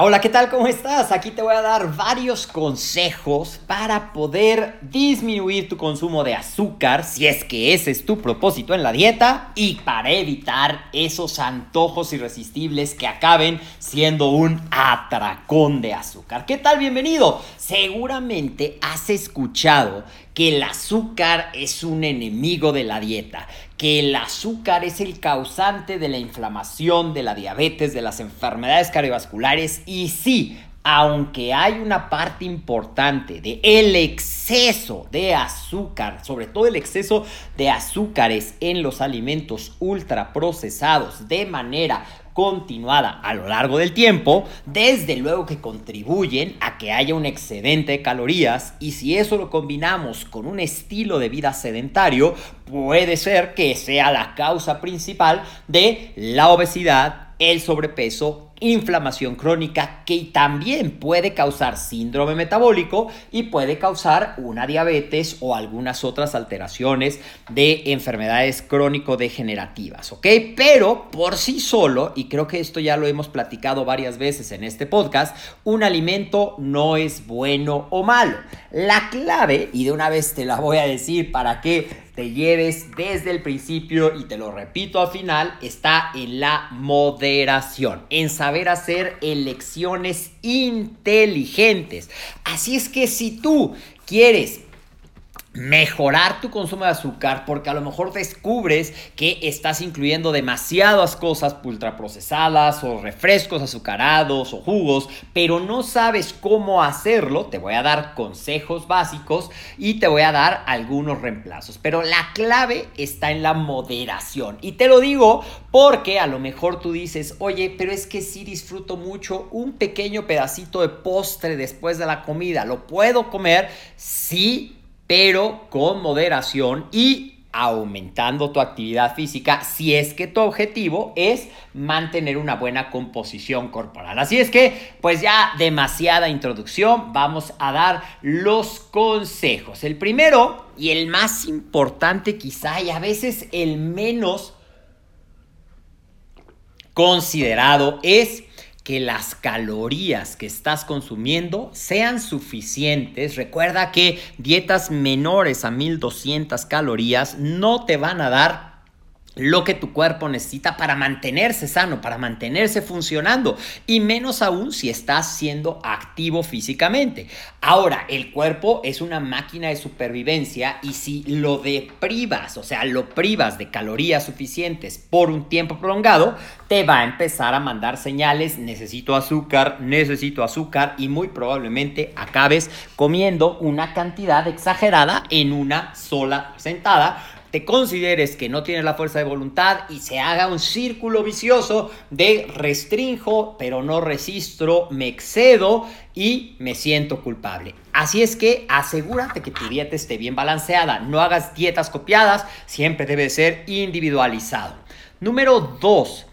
hola, ¿qué tal? ¿Cómo estás? Aquí te voy a dar varios consejos para poder disminuir tu consumo de azúcar, si es que ese es tu propósito en la dieta, y para evitar esos antojos irresistibles que acaben siendo un atracón de azúcar. ¿Qué tal? Bienvenido. Seguramente has escuchado que el azúcar es un enemigo de la dieta, que el azúcar es el causante de la inflamación, de la diabetes, de las enfermedades cardiovasculares. Y sí, aunque hay una parte importante de el exceso de azúcar, sobre todo el exceso de azúcares en los alimentos ultraprocesados de manera continuada a lo largo del tiempo, desde luego que contribuyen a que haya un excedente de calorías y si eso lo combinamos con un estilo de vida sedentario, puede ser que sea la causa principal de la obesidad, el sobrepeso inflamación crónica que también puede causar síndrome metabólico y puede causar una diabetes o algunas otras alteraciones de enfermedades crónico-degenerativas, ¿ok? Pero por sí solo, y creo que esto ya lo hemos platicado varias veces en este podcast, un alimento no es bueno o malo. La clave, y de una vez te la voy a decir para que te lleves desde el principio y te lo repito al final, está en la moderación, en saber hacer elecciones inteligentes. Así es que si tú quieres mejorar tu consumo de azúcar porque a lo mejor descubres que estás incluyendo demasiadas cosas ultraprocesadas o refrescos azucarados o jugos, pero no sabes cómo hacerlo, te voy a dar consejos básicos y te voy a dar algunos reemplazos. Pero la clave está en la moderación. Y te lo digo porque a lo mejor tú dices, oye, pero es que sí disfruto mucho un pequeño pedacito de postre después de la comida. ¿Lo puedo comer? Sí pero con moderación y aumentando tu actividad física si es que tu objetivo es mantener una buena composición corporal. Así es que, pues ya demasiada introducción, vamos a dar los consejos. El primero y el más importante quizá y a veces el menos considerado es que las calorías que estás consumiendo sean suficientes. Recuerda que dietas menores a 1200 calorías no te van a dar lo que tu cuerpo necesita para mantenerse sano, para mantenerse funcionando y menos aún si estás siendo activo físicamente. Ahora, el cuerpo es una máquina de supervivencia y si lo deprivas, o sea, lo privas de calorías suficientes por un tiempo prolongado, te va a empezar a mandar señales, necesito azúcar, necesito azúcar y muy probablemente acabes comiendo una cantidad exagerada en una sola sentada te consideres que no tienes la fuerza de voluntad y se haga un círculo vicioso de restrinjo, pero no registro, me excedo y me siento culpable. Así es que asegúrate que tu dieta esté bien balanceada, no hagas dietas copiadas, siempre debe ser individualizado. Número 2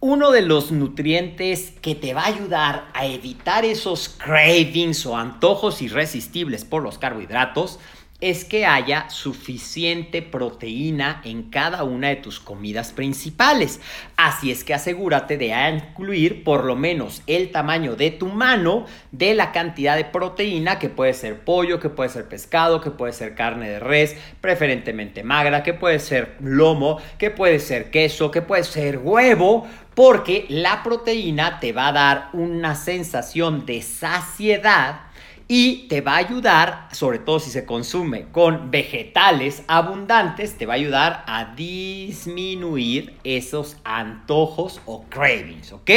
uno de los nutrientes que te va a ayudar a evitar esos cravings o antojos irresistibles por los carbohidratos es que haya suficiente proteína en cada una de tus comidas principales. Así es que asegúrate de incluir por lo menos el tamaño de tu mano de la cantidad de proteína que puede ser pollo, que puede ser pescado, que puede ser carne de res, preferentemente magra, que puede ser lomo, que puede ser queso, que puede ser huevo, porque la proteína te va a dar una sensación de saciedad y te va a ayudar, sobre todo si se consume con vegetales abundantes, te va a ayudar a disminuir esos antojos o cravings, ¿ok?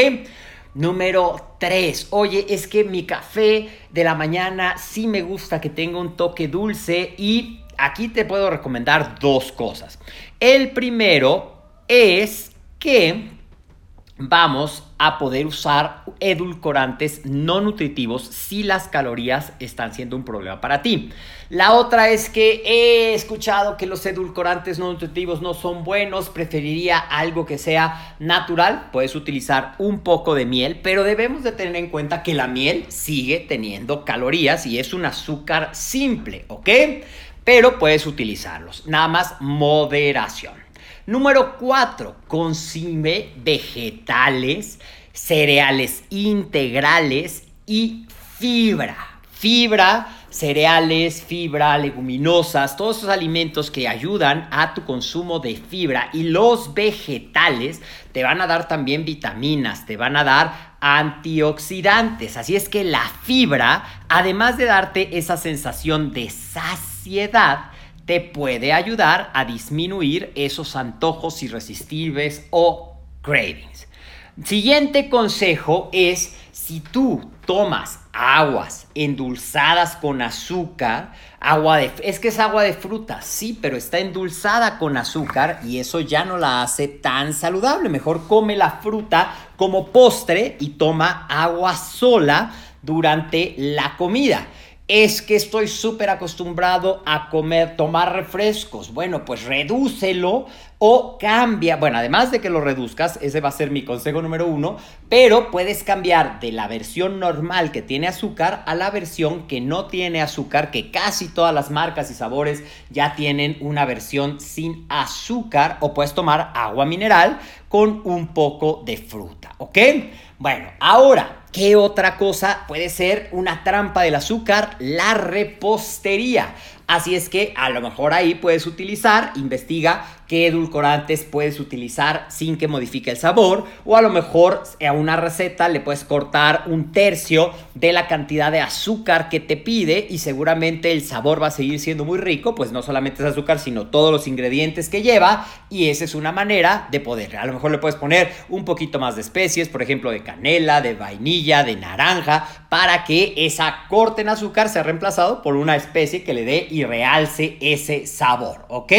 Número 3. Oye, es que mi café de la mañana sí me gusta que tenga un toque dulce y aquí te puedo recomendar dos cosas. El primero es que vamos a poder usar edulcorantes no nutritivos si las calorías están siendo un problema para ti. La otra es que he escuchado que los edulcorantes no nutritivos no son buenos, preferiría algo que sea natural, puedes utilizar un poco de miel, pero debemos de tener en cuenta que la miel sigue teniendo calorías y es un azúcar simple, ¿ok? Pero puedes utilizarlos, nada más moderación. Número 4. Consume vegetales, cereales integrales y fibra. Fibra, cereales, fibra, leguminosas, todos esos alimentos que ayudan a tu consumo de fibra. Y los vegetales te van a dar también vitaminas, te van a dar antioxidantes. Así es que la fibra, además de darte esa sensación de saciedad, te puede ayudar a disminuir esos antojos irresistibles o cravings. Siguiente consejo es si tú tomas aguas endulzadas con azúcar, agua de es que es agua de fruta, sí, pero está endulzada con azúcar y eso ya no la hace tan saludable. Mejor come la fruta como postre y toma agua sola durante la comida es que estoy súper acostumbrado a comer, tomar refrescos. Bueno, pues redúcelo o cambia. Bueno, además de que lo reduzcas, ese va a ser mi consejo número uno, pero puedes cambiar de la versión normal que tiene azúcar a la versión que no tiene azúcar, que casi todas las marcas y sabores ya tienen una versión sin azúcar o puedes tomar agua mineral con un poco de fruta, ¿ok? Bueno, ahora ¿Qué otra cosa puede ser una trampa del azúcar? La repostería. Así es que a lo mejor ahí puedes utilizar, investiga qué edulcorantes puedes utilizar sin que modifique el sabor o a lo mejor a una receta le puedes cortar un tercio de la cantidad de azúcar que te pide y seguramente el sabor va a seguir siendo muy rico, pues no solamente es azúcar, sino todos los ingredientes que lleva y esa es una manera de poder. A lo mejor le puedes poner un poquito más de especies, por ejemplo de canela, de vainilla, de naranja, para que esa corte en azúcar sea reemplazado por una especie que le dé realce ese sabor, ¿ok?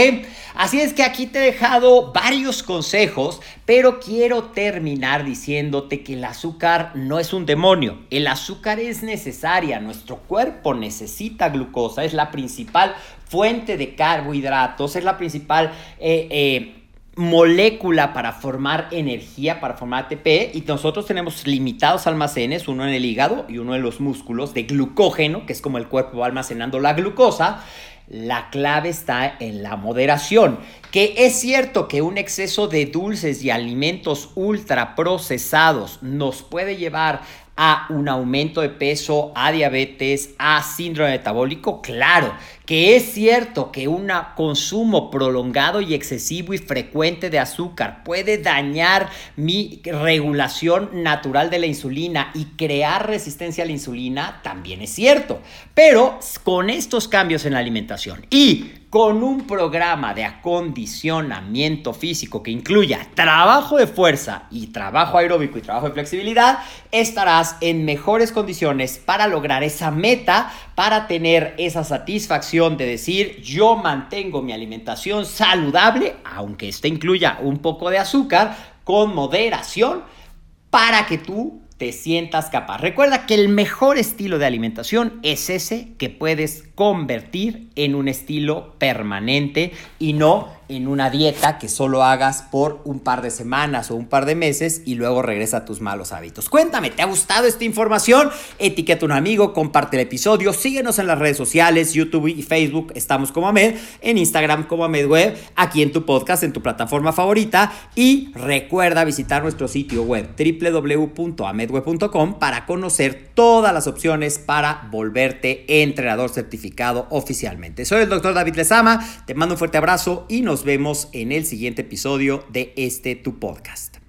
Así es que aquí te he dejado varios consejos, pero quiero terminar diciéndote que el azúcar no es un demonio. El azúcar es necesaria, nuestro cuerpo necesita glucosa, es la principal fuente de carbohidratos, es la principal... Eh, eh, molécula para formar energía, para formar ATP, y nosotros tenemos limitados almacenes, uno en el hígado y uno en los músculos, de glucógeno, que es como el cuerpo va almacenando la glucosa. La clave está en la moderación, que es cierto que un exceso de dulces y alimentos ultraprocesados nos puede llevar a un aumento de peso, a diabetes, a síndrome metabólico? Claro, que es cierto que un consumo prolongado y excesivo y frecuente de azúcar puede dañar mi regulación natural de la insulina y crear resistencia a la insulina, también es cierto. Pero con estos cambios en la alimentación y con un programa de acondicionamiento físico que incluya trabajo de fuerza y trabajo aeróbico y trabajo de flexibilidad, estarás en mejores condiciones para lograr esa meta, para tener esa satisfacción de decir yo mantengo mi alimentación saludable, aunque este incluya un poco de azúcar, con moderación, para que tú te sientas capaz. Recuerda que el mejor estilo de alimentación es ese que puedes convertir en un estilo permanente y no en una dieta que solo hagas por un par de semanas o un par de meses y luego regresa a tus malos hábitos. Cuéntame, ¿te ha gustado esta información? Etiqueta a un amigo, comparte el episodio, síguenos en las redes sociales, YouTube y Facebook, estamos como Amed, en Instagram como AmedWeb, aquí en tu podcast, en tu plataforma favorita y recuerda visitar nuestro sitio web www.amedweb.com para conocer todas las opciones para volverte entrenador certificado oficialmente. Soy el doctor David Lezama, te mando un fuerte abrazo y nos vemos en el siguiente episodio de este tu podcast.